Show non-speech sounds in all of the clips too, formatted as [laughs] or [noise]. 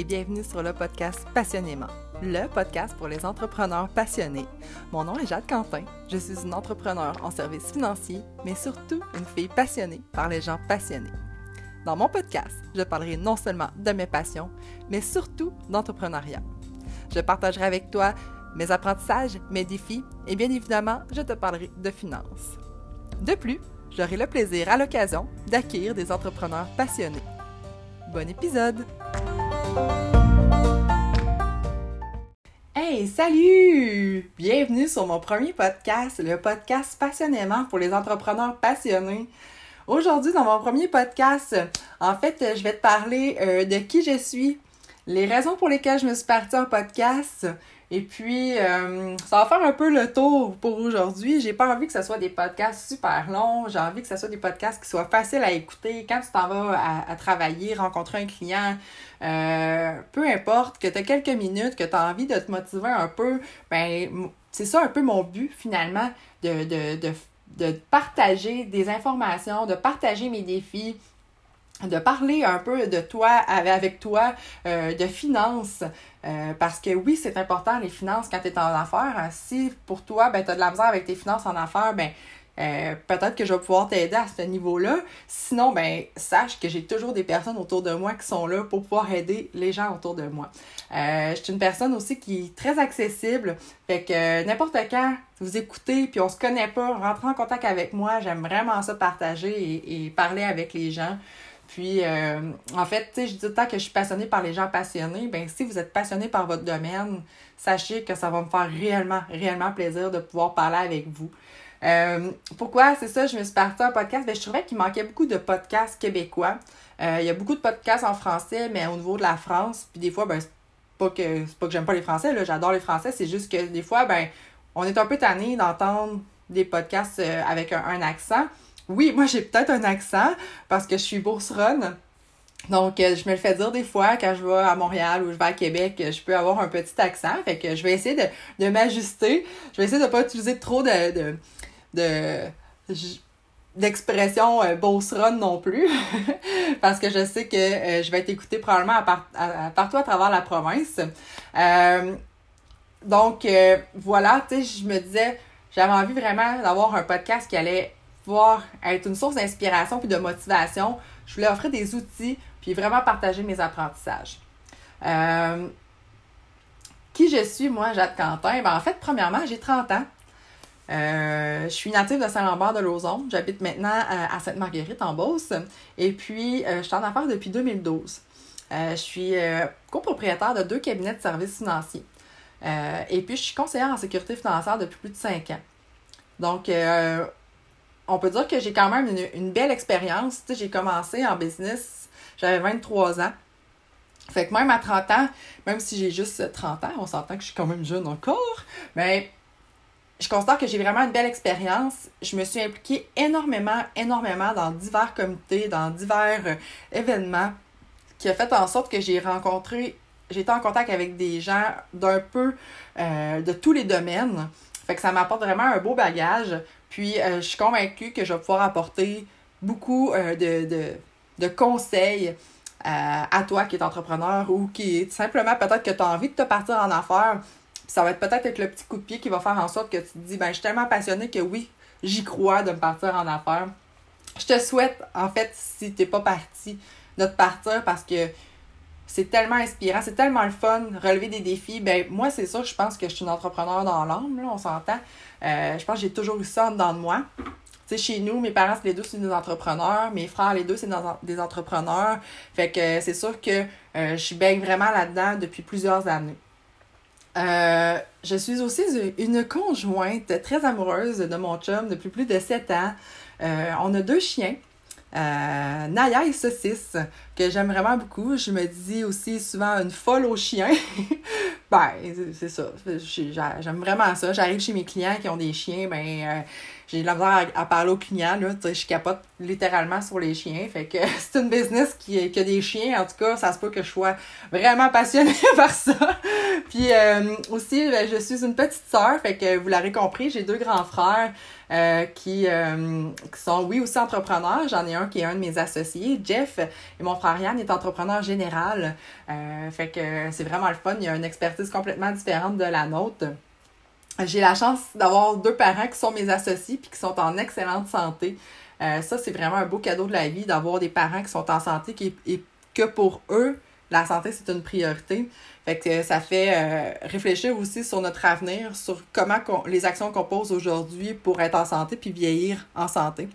et bienvenue sur le podcast Passionnément, le podcast pour les entrepreneurs passionnés. Mon nom est Jade Quentin, je suis une entrepreneur en services financiers, mais surtout une fille passionnée par les gens passionnés. Dans mon podcast, je parlerai non seulement de mes passions, mais surtout d'entrepreneuriat. Je partagerai avec toi mes apprentissages, mes défis et bien évidemment, je te parlerai de finances. De plus, j'aurai le plaisir à l'occasion d'accueillir des entrepreneurs passionnés. Bon épisode! Hey, salut! Bienvenue sur mon premier podcast, le podcast Passionnément pour les entrepreneurs passionnés. Aujourd'hui, dans mon premier podcast, en fait, je vais te parler euh, de qui je suis, les raisons pour lesquelles je me suis partie en podcast, et puis, euh, ça va faire un peu le tour pour aujourd'hui. J'ai pas envie que ce soit des podcasts super longs. J'ai envie que ce soit des podcasts qui soient faciles à écouter. Quand tu t'en vas à, travailler, rencontrer un client, euh, peu importe, que tu as quelques minutes, que tu as envie de te motiver un peu, ben c'est ça un peu mon but finalement, de, partager des informations, de partager mes défis, de parler un peu de toi avec toi, euh, de finances, euh, parce que oui, c'est important les finances quand tu es en affaires. Si pour toi, ben, tu as de la misère avec tes finances en affaires, ben, euh, peut-être que je vais pouvoir t'aider à ce niveau-là. Sinon, ben, sache que j'ai toujours des personnes autour de moi qui sont là pour pouvoir aider les gens autour de moi. je suis une personne aussi qui est très accessible. Fait que n'importe quand, vous écoutez, puis on se connaît pas, rentrez en contact avec moi. J'aime vraiment ça partager et parler avec les gens. Puis, euh, en fait, tu sais, je dis temps que je suis passionnée par les gens passionnés. Ben, si vous êtes passionné par votre domaine, sachez que ça va me faire réellement, réellement plaisir de pouvoir parler avec vous. Euh, pourquoi c'est ça, je me suis partie un podcast? Ben, je trouvais qu'il manquait beaucoup de podcasts québécois. Euh, il y a beaucoup de podcasts en français, mais au niveau de la France, puis des fois, ben, c'est pas que c'est pas que j'aime pas les Français, là, j'adore les Français, c'est juste que des fois, ben, on est un peu tanné d'entendre des podcasts avec un accent. Oui, moi j'ai peut-être un accent parce que je suis bourseronne. Donc, euh, je me le fais dire des fois quand je vais à Montréal ou je vais à Québec, je peux avoir un petit accent. Fait que je vais essayer de, m'ajuster. Je vais essayer de ne pas utiliser trop de, de, d'expression euh, non plus [laughs] parce que je sais que euh, je vais être écoutée probablement à partout à travers la province. Euh, donc voilà, tu sais, je me disais, j'avais envie vraiment d'avoir un podcast qui allait être une source d'inspiration puis de motivation, je voulais offrir des outils puis vraiment partager mes apprentissages. Euh, qui je suis, moi, Jade Quentin? Ben, en fait, premièrement, j'ai 30 ans. Euh, je suis native de Saint-Lambert de Lauson. J'habite maintenant à, Sainte-Marguerite en Beauce. Et puis, euh, je suis en affaires depuis 2012. je suis copropriétaire de deux cabinets de services financiers. et puis, je suis conseillère en sécurité financière depuis plus de 5 ans. Donc, on peut dire que j'ai quand même une, belle expérience. j'ai commencé en business, j'avais 23 ans. Fait que même à 30 ans, même si j'ai juste 30 ans, on s'entend que je suis quand même jeune encore, mais je constate que j'ai vraiment une belle expérience. Je me suis impliquée énormément, énormément dans divers comités, dans divers euh, événements, qui a fait en sorte que j'ai rencontré, j'ai été en contact avec des gens d'un peu euh, de tous les domaines. Fait que ça m'apporte vraiment un beau bagage puis, euh, je suis convaincue que je vais pouvoir apporter beaucoup euh, de, conseils euh, à toi qui es entrepreneur ou qui est simplement peut-être que tu as envie de te partir en affaires. Puis ça va être peut-être avec le petit coup de pied qui va faire en sorte que tu te dis, ben, je suis tellement passionnée que oui, j'y crois de me partir en affaires. Je te souhaite, en fait, si tu n'es pas parti, de te partir parce que c'est tellement inspirant, c'est tellement le fun, relever des défis. Ben, moi, c'est ça, je pense que je suis une entrepreneur dans l'âme, on s'entend. Euh, je pense que j'ai toujours eu ça dans moi. Tu sais, chez nous, mes parents, les deux, c'est des entrepreneurs. Mes frères, les deux, c'est des entrepreneurs. Fait que c'est sûr que euh, je baigne vraiment là-dedans depuis plusieurs années. Euh, je suis aussi une conjointe très amoureuse de mon chum depuis plus de sept ans. on a deux chiens. Euh, Naya et Saucisse, que j'aime vraiment beaucoup. Je me dis aussi souvent une folle aux chiens. [laughs] ben, c'est ça. J'aime vraiment ça. J'arrive chez mes clients qui ont des chiens, ben, euh, j'ai de la misère à, parler aux clients, là. Tu sais, je capote littéralement sur les chiens. Fait que [laughs] c'est une business qui, qui a des chiens. En tout cas, ça se peut que je sois vraiment passionnée [laughs] par ça. Puis euh, aussi, ben, je suis une petite sœur. Fait que vous l'aurez compris, j'ai deux grands frères. Euh, qui, euh, qui, sont, oui, aussi entrepreneurs. J'en ai un qui est un de mes associés, Jeff, et mon frère Yann est entrepreneur général. Euh, fait que c'est vraiment le fun. Il y a une expertise complètement différente de la nôtre. J'ai la chance d'avoir deux parents qui sont mes associés puis qui sont en excellente santé. ça, c'est vraiment un beau cadeau de la vie d'avoir des parents qui sont en santé et que pour eux, la santé, c'est une priorité. Fait que ça fait euh, réfléchir aussi sur notre avenir, sur comment les actions qu'on pose aujourd'hui pour être en santé puis vieillir en santé.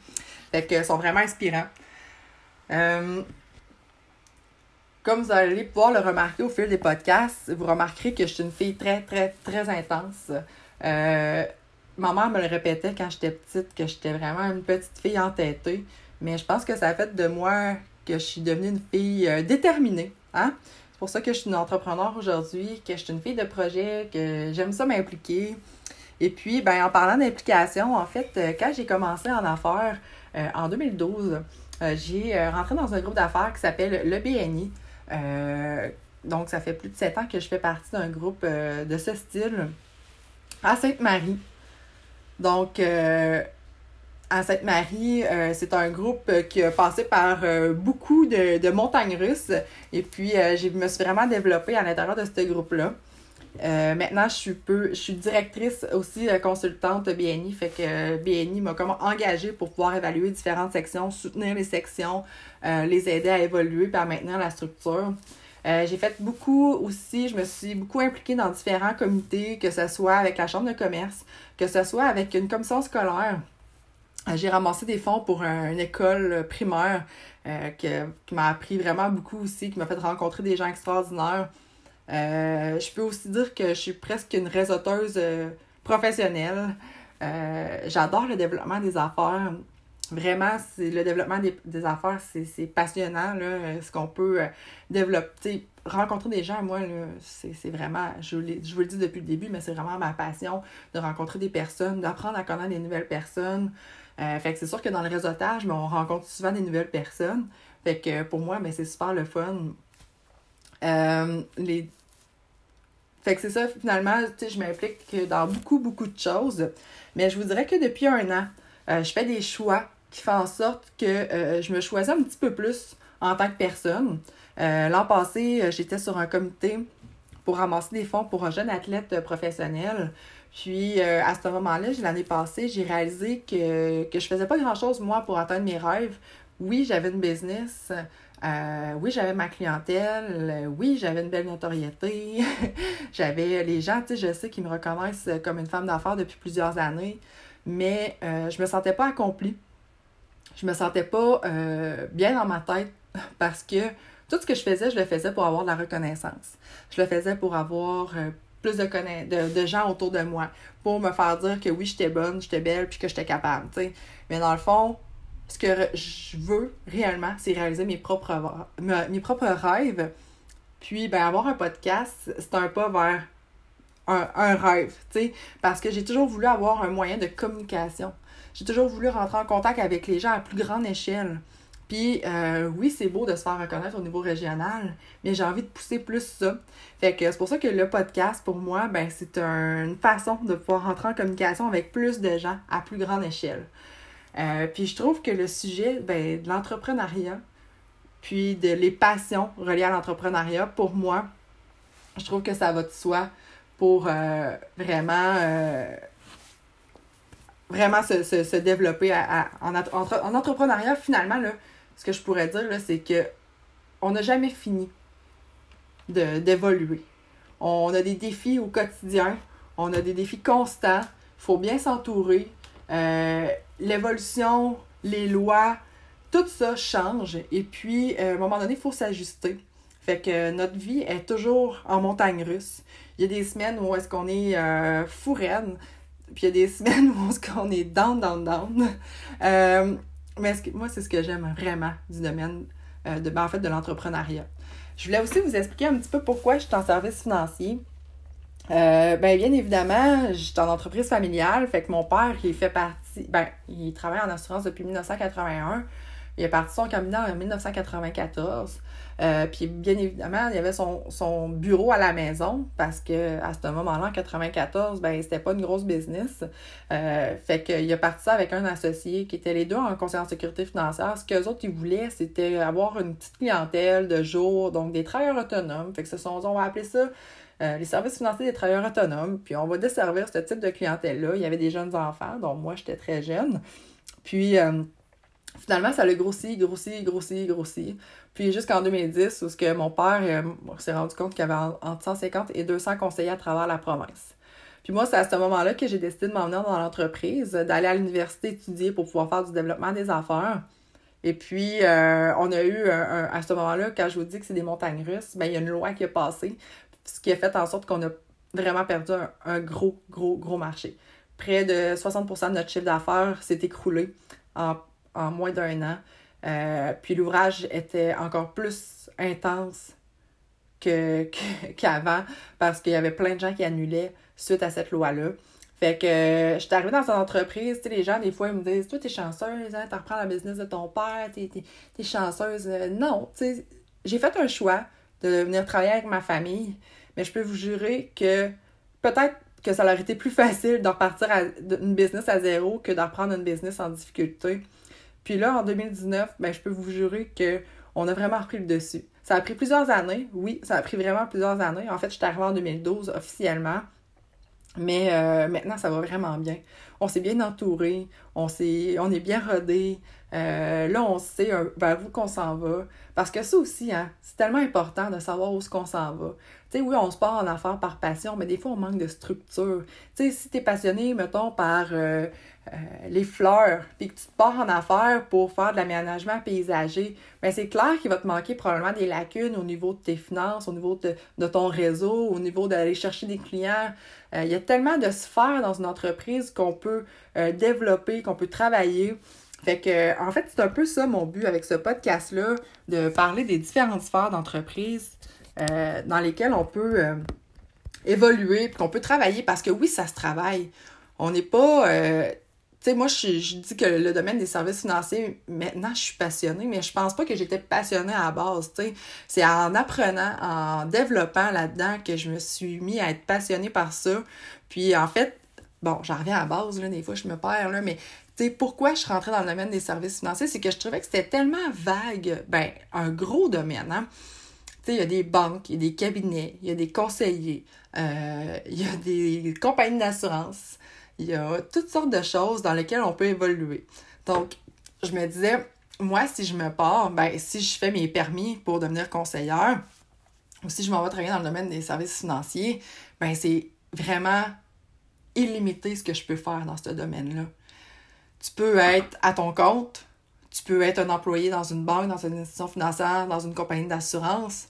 Fait que sont vraiment inspirants. Euh, comme vous allez pouvoir le remarquer au fil des podcasts, vous remarquerez que je suis une fille très, très, très intense. Euh, ma mère me le répétait quand j'étais petite, que j'étais vraiment une petite fille entêtée. Mais je pense que ça a fait de moi que je suis devenue une fille déterminée. Hein? C'est pour ça que je suis une entrepreneur aujourd'hui, que je suis une fille de projet, que j'aime ça m'impliquer. Et puis, ben, en parlant d'implication, en fait, euh, quand j'ai commencé en affaires euh, en 2012, euh, j'ai rentré dans un groupe d'affaires qui s'appelle le BNI. donc, ça fait plus de sept ans que je fais partie d'un groupe de ce style à Sainte-Marie. Donc, à Sainte-Marie, euh, c'est un groupe euh, qui a passé par euh, beaucoup de, montagnes russes. Et puis, je me suis vraiment développée à l'intérieur de ce groupe-là. maintenant, je suis, peu, je suis directrice aussi consultante BNI. Fait que BNI m'a comme engagée pour pouvoir évaluer différentes sections, soutenir les sections, les aider à évoluer à maintenir la structure. J'ai fait beaucoup aussi, je me suis beaucoup impliquée dans différents comités, que ce soit avec la Chambre de commerce, que ce soit avec une commission scolaire. Euh, j'ai ramassé des fonds pour une école primaire euh, qui m'a appris vraiment beaucoup aussi, qui m'a fait rencontrer des gens extraordinaires. Euh, je peux aussi dire que je suis presque une réseauteuse professionnelle. J'adore le développement des affaires. Vraiment, le développement des, affaires, c'est passionnant. Là, ce qu'on peut développer. Rencontrer des gens, moi, c'est vraiment, je, je vous le dis depuis le début, mais c'est vraiment ma passion de rencontrer des personnes, d'apprendre à connaître des nouvelles personnes. Euh, fait que c'est sûr que dans le réseautage, mais on rencontre souvent des nouvelles personnes. Fait que pour moi, ben, c'est super le fun. Euh, les... Fait que c'est ça, finalement, je m'implique dans beaucoup, beaucoup de choses. Mais je vous dirais que depuis un an, euh, je fais des choix qui font en sorte que je me choisis un petit peu plus en tant que personne. L'an passé, j'étais sur un comité pour ramasser des fonds pour un jeune athlète professionnel. Puis euh, à ce moment-là, l'année passée, j'ai réalisé que, que je faisais pas grand-chose, moi, pour atteindre mes rêves. Oui, j'avais une business. Euh, oui, j'avais ma clientèle. oui, j'avais une belle notoriété. [laughs] j'avais les gens, tu sais, je sais qu'ils me reconnaissent comme une femme d'affaires depuis plusieurs années. Mais euh, je me sentais pas accomplie. Je me sentais pas bien dans ma tête [laughs] parce que tout ce que je faisais, je le faisais pour avoir de la reconnaissance. Je le faisais pour avoir plus de, de, gens autour de moi pour me faire dire que oui, j'étais bonne, j'étais belle, puis que j'étais capable. Mais dans le fond, ce que je veux réellement, c'est réaliser mes propres, mes propres rêves. Puis, ben, avoir un podcast, c'est un pas vers un, un rêve, tu sais, parce que j'ai toujours voulu avoir un moyen de communication. J'ai toujours voulu rentrer en contact avec les gens à plus grande échelle. Puis euh, oui, c'est beau de se faire reconnaître au niveau régional, mais j'ai envie de pousser plus ça. Fait que c'est pour ça que le podcast, pour moi, ben c'est une façon de pouvoir rentrer en communication avec plus de gens à plus grande échelle. Euh, puis je trouve que le sujet ben, de l'entrepreneuriat, puis de les passions reliées à l'entrepreneuriat, pour moi, je trouve que ça va de soi pour euh, vraiment vraiment se, développer en, en, entrepreneuriat, finalement, là, ce que je pourrais dire, c'est que on n'a jamais fini d'évoluer. On a des défis au quotidien, on a des défis constants, il faut bien s'entourer. Euh, l'évolution, les lois, tout ça change. Et puis, euh, à un moment donné, il faut s'ajuster. Fait que notre vie est toujours en montagne russe. Il y a des semaines où est-ce qu'on est, euh, puis il y a des [laughs] semaines où qu'on est down, down, down. [laughs] Euh, mais moi, c'est ce que j'aime vraiment du domaine euh, de, ben, en fait, de l'entrepreneuriat. Je voulais aussi vous expliquer un petit peu pourquoi je suis en service financier. Euh, ben, bien évidemment, je suis en entreprise familiale, fait que mon père, il fait partie parti, ben, il travaille en assurance depuis 1981. Il est parti son cabinet en 1994. Euh, puis bien évidemment, il y avait son, bureau à la maison parce que à ce moment-là, en 94, ben c'était pas une grosse business. Euh, fait qu'il a parti ça avec un associé qui était les deux en conseil en sécurité financière. Ce qu'eux autres, ils voulaient, c'était avoir une petite clientèle de jour, donc des travailleurs autonomes. Fait que ce sont, on va appeler ça euh, les services financiers des travailleurs autonomes. Puis on va desservir ce type de clientèle-là. Il y avait des jeunes enfants, dont moi, j'étais très jeune. Puis finalement, ça a grossi, grossi, grossi, grossi. Puis jusqu'en 2010, où ce que mon père euh, s'est rendu compte qu'il y avait entre 150 et 200 conseillers à travers la province. Puis moi, c'est à ce moment-là que j'ai décidé de m'emmener dans l'entreprise, d'aller à l'université étudier pour pouvoir faire du développement des affaires. Et puis, euh, on a eu, à ce moment-là, quand je vous dis que c'est des montagnes russes, ben, il y a une loi qui a passé, ce qui a fait en sorte qu'on a vraiment perdu un, gros, gros, gros marché. Près de 60% de notre chiffre d'affaires s'est écroulé en, en moins d'un an. Euh, puis l'ouvrage était encore plus intense [laughs] que, qu'avant parce qu'il y avait plein de gens qui annulaient suite à cette loi-là. Fait que euh, je suis arrivée dans cette entreprise, tu sais, les gens, des fois, ils me disent Toi, t'es chanceuse, hein, t'en reprends la business de ton père, t'es, t'es, chanceuse. Euh, non, tu sais, j'ai fait un choix de venir travailler avec ma famille, mais je peux vous jurer que peut-être que ça aurait été plus [laughs] facile de repartir à une business à zéro que de reprendre une business en difficulté. Puis là, en 2019, ben, je peux vous jurer qu'on a vraiment repris le dessus. Ça a pris plusieurs années, oui, ça a pris vraiment plusieurs années. En fait, je suis arrivée en 2012 officiellement. Mais euh, maintenant, ça va vraiment bien. On s'est bien entouré, on, on est bien rodé. Euh, là, on sait vers où qu'on s'en va. Parce que ça aussi, hein, c'est tellement important de savoir où est-ce qu'on s'en va. Tu sais, oui, on se part en affaires par passion, mais des fois, on manque de structure. Tu sais, si tu es passionné, mettons, par euh, les fleurs, puis que tu te pars en affaires pour faire de l'aménagement paysager, bien, c'est clair qu'il va te manquer probablement des lacunes au niveau de tes finances, au niveau de, ton réseau, au niveau d'aller chercher des clients. Euh, il y a tellement de sphères dans une entreprise qu'on peut euh, développer, qu'on peut travailler. Fait que, en fait, c'est un peu ça mon but avec ce podcast-là, de parler des différentes sphères d'entreprise dans lesquelles on peut évoluer, puis qu'on peut travailler, parce que oui, ça se travaille. On n'est pas tu sais, moi, je, dis que le domaine des services financiers, maintenant, je suis passionnée, mais je pense pas que j'étais passionnée à la base. C'est en apprenant, en développant là-dedans que je me suis mis à être passionnée par ça. Puis, en fait, bon, j'en reviens à la base, là, des fois, je me perds, là, mais pourquoi je suis rentrée dans le domaine des services financiers, c'est que je trouvais que c'était tellement vague, ben, un gros domaine, hein. Il y a des banques, il y a des cabinets, il y a des conseillers, euh, il y a des compagnies d'assurance, il y a toutes sortes de choses dans lesquelles on peut évoluer. Donc, je me disais, moi, si je me pars, ben, si je fais mes permis pour devenir conseillère, ou si je m'en vais travailler dans le domaine des services financiers, ben, c'est vraiment illimité ce que je peux faire dans ce domaine-là. Tu peux être à ton compte, tu peux être un employé dans une banque, dans une institution financière, dans une compagnie d'assurance,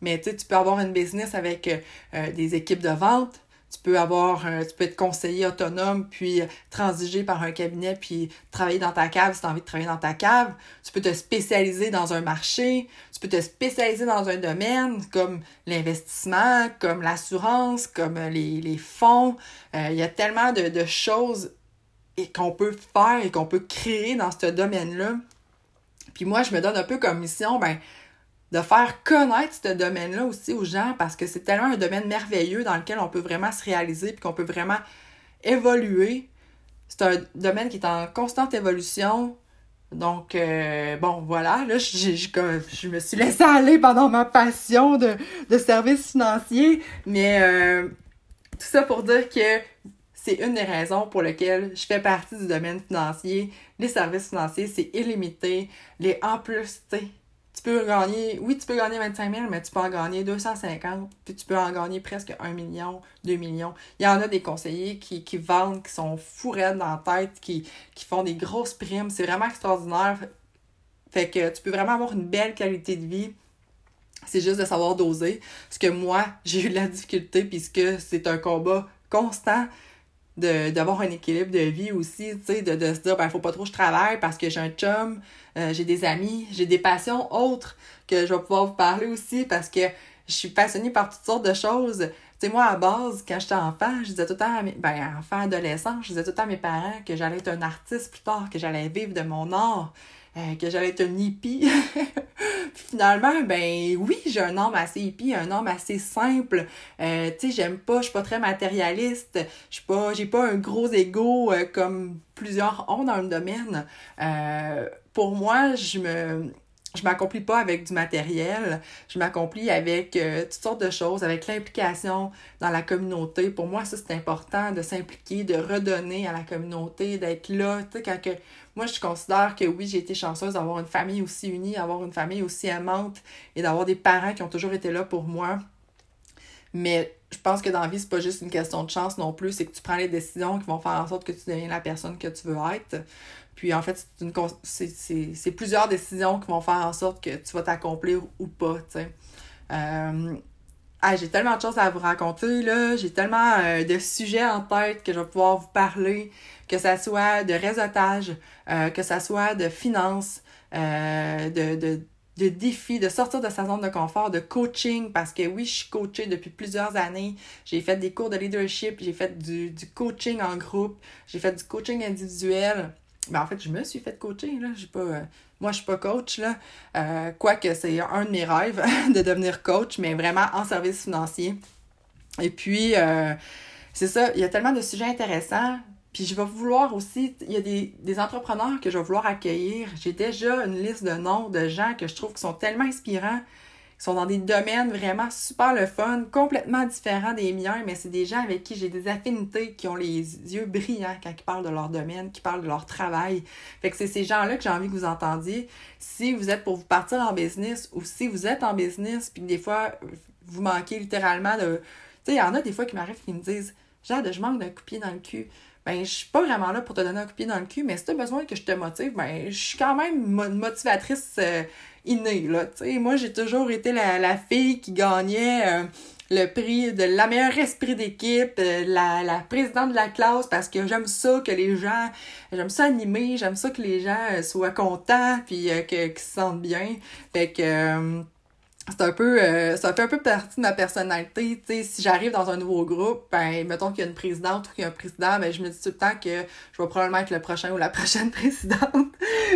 mais tu peux avoir une business avec euh, des équipes de vente, tu peux avoir, tu peux être conseiller autonome, puis transiger par un cabinet, puis travailler dans ta cave si tu as envie de travailler dans ta cave. Tu peux te spécialiser dans un marché, tu peux te spécialiser dans un domaine comme l'investissement, comme l'assurance, comme les, les fonds. Euh, il y a tellement de, de choses qu'on peut faire et qu'on peut créer dans ce domaine-là. Puis moi, je me donne un peu comme mission, ben, de faire connaître ce domaine-là aussi aux gens parce que c'est tellement un domaine merveilleux dans lequel on peut vraiment se réaliser puis qu'on peut vraiment évoluer. C'est un domaine qui est en constante évolution. Donc, euh, bon, voilà, là, je me suis laissée aller pendant ma passion de, de services financiers, mais euh, tout ça pour dire que c'est une des raisons pour lesquelles je fais partie du domaine financier. Les services financiers, c'est illimité. Les en plus, tu peux gagner, oui, tu peux gagner 25 000, mais tu peux en gagner 250, puis tu peux en gagner presque 1 million, 2 millions. Il y en a des conseillers qui, qui vendent, qui sont fourrés dans la tête, qui, qui font des grosses primes. C'est vraiment extraordinaire. Fait que tu peux vraiment avoir une belle qualité de vie. C'est juste de savoir doser. Parce que moi, [laughs] j'ai eu de la difficulté, puisque c'est un combat constant d'avoir un équilibre de vie aussi, tu sais, de, de se dire, ben, faut pas trop que je travaille parce que j'ai un chum, euh, j'ai des amis, j'ai des passions autres que je vais pouvoir vous parler aussi parce que je suis passionnée par toutes sortes de choses. Tu sais, moi, à base, quand j'étais enfant, je disais tout le temps à mes... Ben, enfant, adolescent, je disais tout le temps à mes parents que j'allais être un artiste plus tard, que j'allais vivre de mon art, euh, que j'allais être un hippie. [laughs] Finalement, ben oui, j'ai un âme assez hippie, un âme assez simple. Euh, tu sais, j'aime pas, je suis pas très matérialiste. Je suis pas, j'ai pas un gros ego euh, comme plusieurs ont dans le domaine. pour moi, je me je m'accomplis pas avec du matériel, je m'accomplis avec euh, toutes sortes de choses, avec l'implication dans la communauté. Pour moi, ça, c'est important de s'impliquer, de redonner à la communauté, d'être là. Que, moi, je considère que oui, j'ai été chanceuse d'avoir une famille aussi unie, d'avoir une famille aussi aimante et d'avoir des parents qui ont toujours été là pour moi. Mais je pense que dans la vie, c'est pas juste une question de chance non plus, c'est que tu prends les décisions qui vont faire en sorte que tu deviens la personne que tu veux être. Puis en fait, c'est plusieurs décisions qui vont faire en sorte que tu vas t'accomplir ou pas, tu sais. Ah, j'ai tellement de choses à vous raconter, là. J'ai tellement euh, de sujets en tête que je vais pouvoir vous parler, que ça soit de réseautage, euh, que ça soit de finances, de, de, de défis, de sortir de sa zone de confort, de coaching, parce que oui, je suis coachée depuis plusieurs années. J'ai fait des cours de leadership, j'ai fait du, du coaching en groupe, j'ai fait du coaching individuel. Ben, en fait, je me suis fait coacher, là. Pas. Euh, moi, je suis pas coach, là. Euh, quoique c'est un de mes rêves [laughs] de devenir coach, mais vraiment en service financier. Et puis, euh, c'est ça, il y a tellement de sujets intéressants. Puis je vais vouloir aussi, il y a des, des entrepreneurs que je vais vouloir accueillir. J'ai déjà une liste de noms de gens que je trouve qui sont tellement inspirants ils sont dans des domaines vraiment super le fun, complètement différents des miens, mais c'est des gens avec qui j'ai des affinités, qui ont les yeux brillants quand ils parlent de leur domaine, qui parlent de leur travail. Fait que c'est ces gens-là que j'ai envie que vous entendiez. Si vous êtes pour vous partir en business ou si vous êtes en business, puis des fois, vous manquez littéralement de... Tu sais, il y en a des fois qui m'arrivent qui me disent « Jade, je manque d'un coup de pied dans le cul. » ben je suis pas vraiment là pour te donner un coup de pied dans le cul, mais si tu as besoin que je te motive, ben je suis quand même motivatrice euh, innée, là, tu Moi, j'ai toujours été la, fille qui gagnait euh, le prix de la meilleure esprit d'équipe, euh, la, la présidente de la classe, parce que j'aime ça que les gens, j'aime ça animer, j'aime ça que les gens soient contents, puis que, qu'ils se sentent bien. Fait que c'est un peu euh, ça fait un peu partie de ma personnalité tu sais. Si j'arrive dans un nouveau groupe ben mettons qu'il y a une présidente ou qu'il y a un président ben je me dis tout le temps que je vais probablement être le prochain ou la [laughs] prochaine présidente.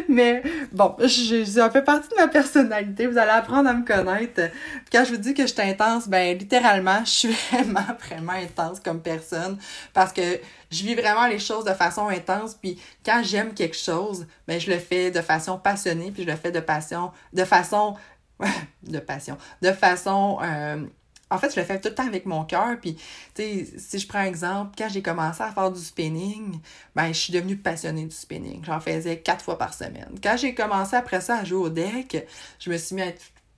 Mais bon je, ça fait partie de ma personnalité. Vous allez apprendre à me connaître. Quand je vous dis que je suis intense ben littéralement je suis [laughs] vraiment vraiment intense comme personne parce que je vis vraiment les choses de façon intense. Puis quand j'aime quelque chose ben je le fais de façon passionnée puis je le fais de passion de façon [laughs] de passion, de façon... Euh, en fait, je le fais tout le temps avec mon cœur. Puis, tu sais, si je prends un exemple, quand j'ai commencé à faire du spinning, ben, je suis devenue passionnée du spinning. J'en faisais quatre fois par semaine. Quand j'ai commencé après ça à jouer au deck, je me suis mis à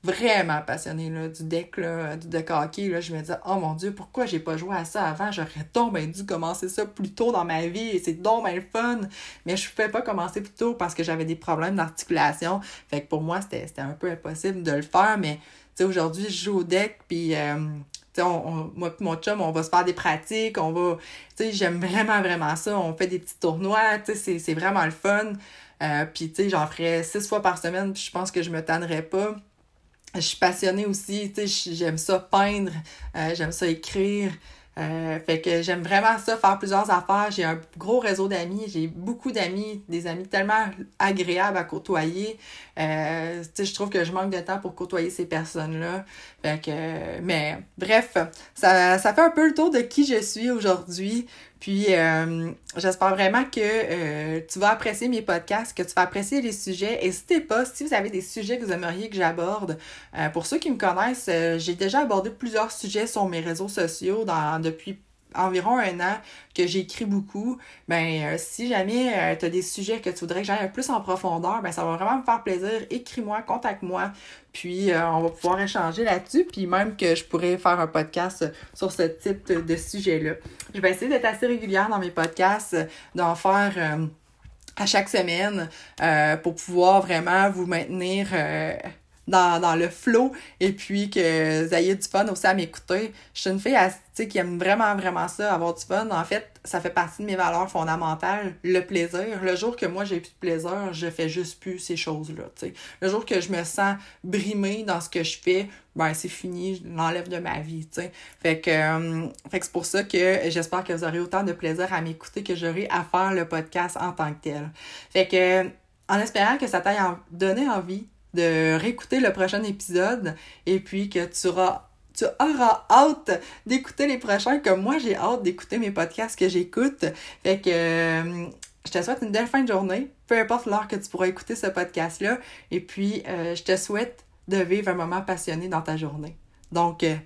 vraiment passionnée là, du deck, là, du deck hockey. Là, je me disais, oh mon Dieu, pourquoi j'ai pas joué à ça avant? J'aurais donc bien dû commencer ça plus tôt dans ma vie et c'est donc bien fun. Mais je pouvais pas commencer plus tôt parce que j'avais des problèmes d'articulation. Fait que pour moi, c'était un peu impossible de le faire. Mais aujourd'hui, je joue au deck puis. Euh, on, moi mon chum, on va se faire des pratiques, on va, j'aime vraiment, vraiment ça. On fait des petits tournois, c'est vraiment le fun. Euh, puis, tu sais, j'en ferais six fois par semaine, puis je pense que je me tannerais pas je suis passionnée aussi, tu sais, j'aime ça peindre, euh, j'aime ça écrire. Euh, fait que j'aime vraiment ça, faire plusieurs affaires. J'ai un gros réseau d'amis, j'ai beaucoup d'amis, des amis tellement agréables à côtoyer. Euh, je trouve que je manque de temps pour côtoyer ces personnes-là. Fait que, mais bref, ça, ça fait un peu le tour de qui je suis aujourd'hui. Puis euh, j'espère vraiment que euh, tu vas apprécier mes podcasts, que tu vas apprécier les sujets. N'hésitez pas, si vous avez des sujets que vous aimeriez que j'aborde. Euh, pour ceux qui me connaissent, j'ai déjà abordé plusieurs sujets sur mes réseaux sociaux depuis environ un an que j'écris beaucoup, ben euh, si jamais euh, tu as des sujets que tu voudrais que j'aille plus en profondeur, ben ça va vraiment me faire plaisir. Écris-moi, contacte-moi, puis euh, on va pouvoir échanger là-dessus, puis même que je pourrais faire un podcast sur ce type de sujet-là. Je vais essayer d'être assez régulière dans mes podcasts, d'en faire à chaque semaine pour pouvoir vraiment vous maintenir dans, le flow et puis que vous ayez du fun aussi à m'écouter. Je suis une fille qui aime vraiment, vraiment ça, avoir du fun. En fait, ça fait partie de mes valeurs fondamentales, le plaisir. Le jour que moi j'ai plus de plaisir, je fais juste plus ces choses-là. Le jour que je me sens brimée dans ce que je fais, ben c'est fini, je l'enlève de ma vie. Fait que, euh, fait que c'est pour ça que j'espère que vous aurez autant de plaisir à m'écouter que j'aurai à faire le podcast en tant que tel. Fait que en espérant que ça t'aille donné envie de réécouter le prochain épisode et puis que tu auras tu auras hâte d'écouter les prochains comme moi j'ai hâte d'écouter mes podcasts que j'écoute. Fait que euh, je te souhaite une belle fin de journée, peu importe l'heure que tu pourras écouter ce podcast-là. Et puis euh, je te souhaite de vivre un moment passionné dans ta journée. Donc euh,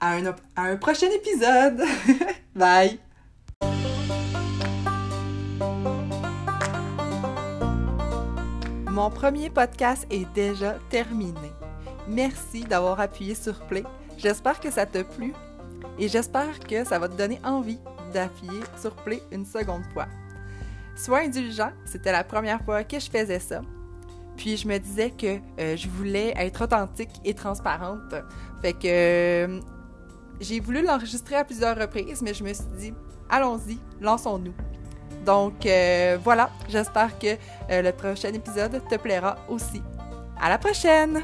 à, un, à un prochain épisode. [laughs] Bye! Mon premier podcast est déjà terminé. Merci d'avoir appuyé sur Play. J'espère que ça t'a plu et j'espère que ça va te donner envie d'appuyer sur Play une seconde fois. Sois indulgent, c'était la première fois que je faisais ça. Puis je me disais que euh, je voulais être authentique et transparente. Fait que euh, j'ai voulu l'enregistrer à plusieurs reprises, mais je me suis dit, allons-y, lançons-nous. Donc euh, voilà, j'espère que euh, le prochain épisode te plaira aussi. À la prochaine!